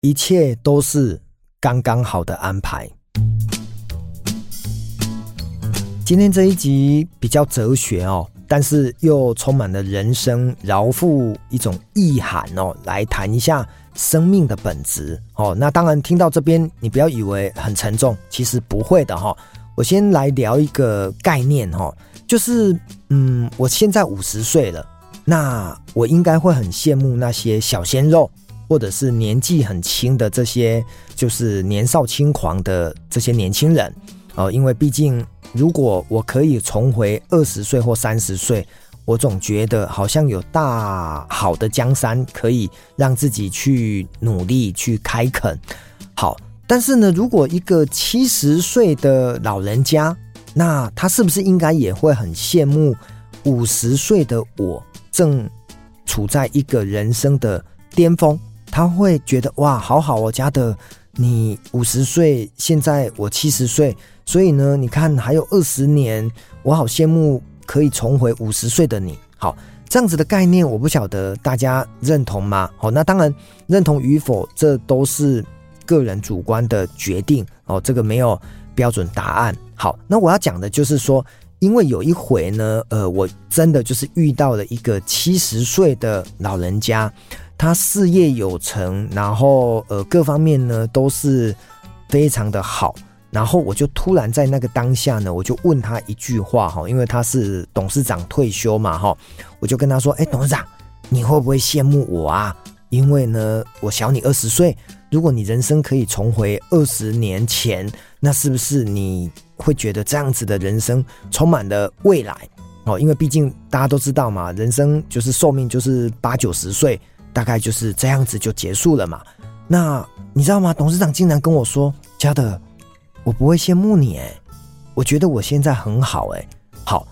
一切都是刚刚好的安排。今天这一集比较哲学哦，但是又充满了人生饶富一种意涵哦，来谈一下生命的本质哦。那当然，听到这边你不要以为很沉重，其实不会的哈。我先来聊一个概念哈，就是嗯，我现在五十岁了，那我应该会很羡慕那些小鲜肉，或者是年纪很轻的这些，就是年少轻狂的这些年轻人哦，因为毕竟。如果我可以重回二十岁或三十岁，我总觉得好像有大好的江山可以让自己去努力去开垦。好，但是呢，如果一个七十岁的老人家，那他是不是应该也会很羡慕五十岁的我正处在一个人生的巅峰？他会觉得哇，好好哦，嘉德，你五十岁，现在我七十岁。所以呢，你看还有二十年，我好羡慕可以重回五十岁的你。好，这样子的概念，我不晓得大家认同吗？好，那当然认同与否，这都是个人主观的决定哦，这个没有标准答案。好，那我要讲的就是说，因为有一回呢，呃，我真的就是遇到了一个七十岁的老人家，他事业有成，然后呃各方面呢都是非常的好。然后我就突然在那个当下呢，我就问他一句话哈，因为他是董事长退休嘛哈，我就跟他说：“哎，董事长，你会不会羡慕我啊？因为呢，我小你二十岁，如果你人生可以重回二十年前，那是不是你会觉得这样子的人生充满了未来？哦，因为毕竟大家都知道嘛，人生就是寿命就是八九十岁，大概就是这样子就结束了嘛。那你知道吗？董事长竟然跟我说：‘嘉德。’我不会羡慕你哎，我觉得我现在很好哎。好，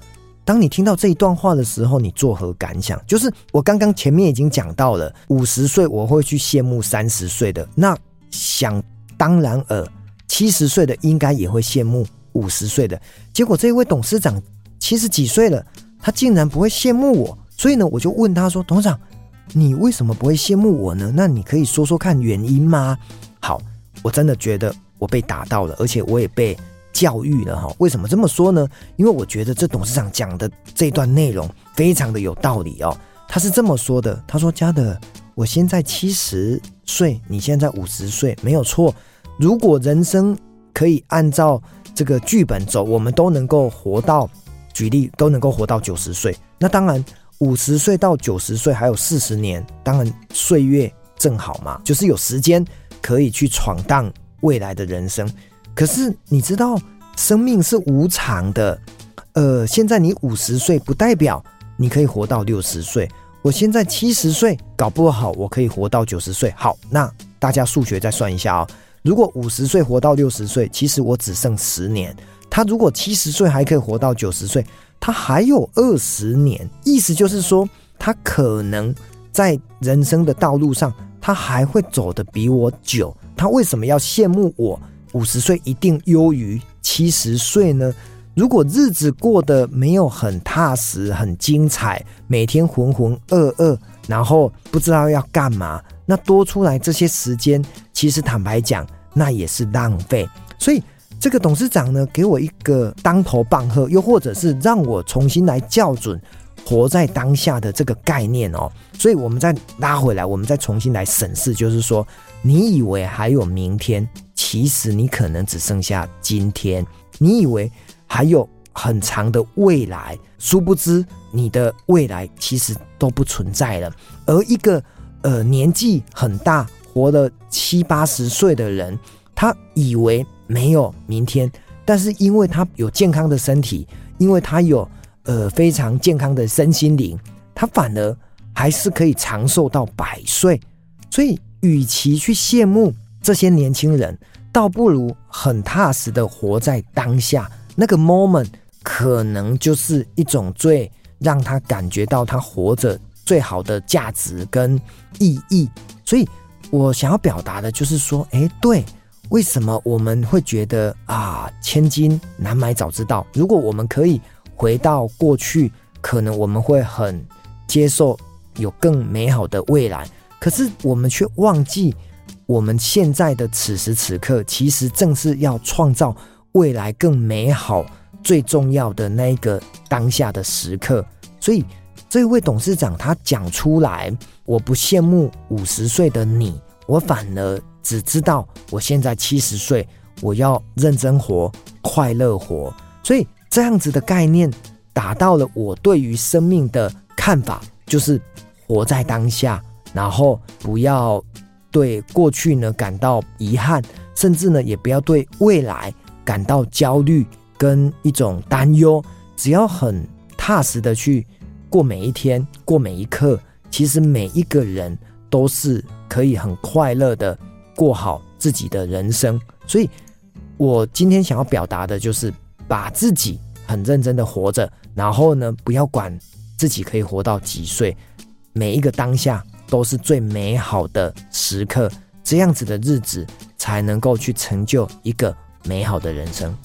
当你听到这一段话的时候，你作何感想？就是我刚刚前面已经讲到了，五十岁我会去羡慕三十岁的，那想当然尔，七十岁的应该也会羡慕五十岁的。结果这一位董事长七十几岁了，他竟然不会羡慕我，所以呢，我就问他说：“董事长，你为什么不会羡慕我呢？那你可以说说看原因吗？”好，我真的觉得。我被打到了，而且我也被教育了哈。为什么这么说呢？因为我觉得这董事长讲的这段内容非常的有道理哦。他是这么说的：他说，嘉德，我现在七十岁，你现在五十岁，没有错。如果人生可以按照这个剧本走，我们都能够活到，举例都能够活到九十岁。那当然，五十岁到九十岁还有四十年，当然岁月正好嘛，就是有时间可以去闯荡。未来的人生，可是你知道，生命是无常的。呃，现在你五十岁，不代表你可以活到六十岁。我现在七十岁，搞不好我可以活到九十岁。好，那大家数学再算一下哦。如果五十岁活到六十岁，其实我只剩十年。他如果七十岁还可以活到九十岁，他还有二十年。意思就是说，他可能在人生的道路上，他还会走得比我久。他为什么要羡慕我五十岁一定优于七十岁呢？如果日子过得没有很踏实、很精彩，每天浑浑噩噩，然后不知道要干嘛，那多出来这些时间，其实坦白讲，那也是浪费。所以这个董事长呢，给我一个当头棒喝，又或者是让我重新来校准活在当下的这个概念哦。所以我们再拉回来，我们再重新来审视，就是说。你以为还有明天，其实你可能只剩下今天。你以为还有很长的未来，殊不知你的未来其实都不存在了。而一个呃年纪很大，活了七八十岁的人，他以为没有明天，但是因为他有健康的身体，因为他有呃非常健康的身心灵，他反而还是可以长寿到百岁。所以。与其去羡慕这些年轻人，倒不如很踏实的活在当下。那个 moment 可能就是一种最让他感觉到他活着最好的价值跟意义。所以我想要表达的就是说，诶，对，为什么我们会觉得啊，千金难买早知道？如果我们可以回到过去，可能我们会很接受有更美好的未来。可是我们却忘记，我们现在的此时此刻，其实正是要创造未来更美好、最重要的那一个当下的时刻。所以，这位董事长他讲出来，我不羡慕五十岁的你，我反而只知道我现在七十岁，我要认真活、快乐活。所以，这样子的概念达到了我对于生命的看法，就是活在当下，然后不要。对过去呢感到遗憾，甚至呢也不要对未来感到焦虑跟一种担忧。只要很踏实的去过每一天，过每一刻，其实每一个人都是可以很快乐的过好自己的人生。所以，我今天想要表达的就是，把自己很认真的活着，然后呢，不要管自己可以活到几岁，每一个当下。都是最美好的时刻，这样子的日子才能够去成就一个美好的人生。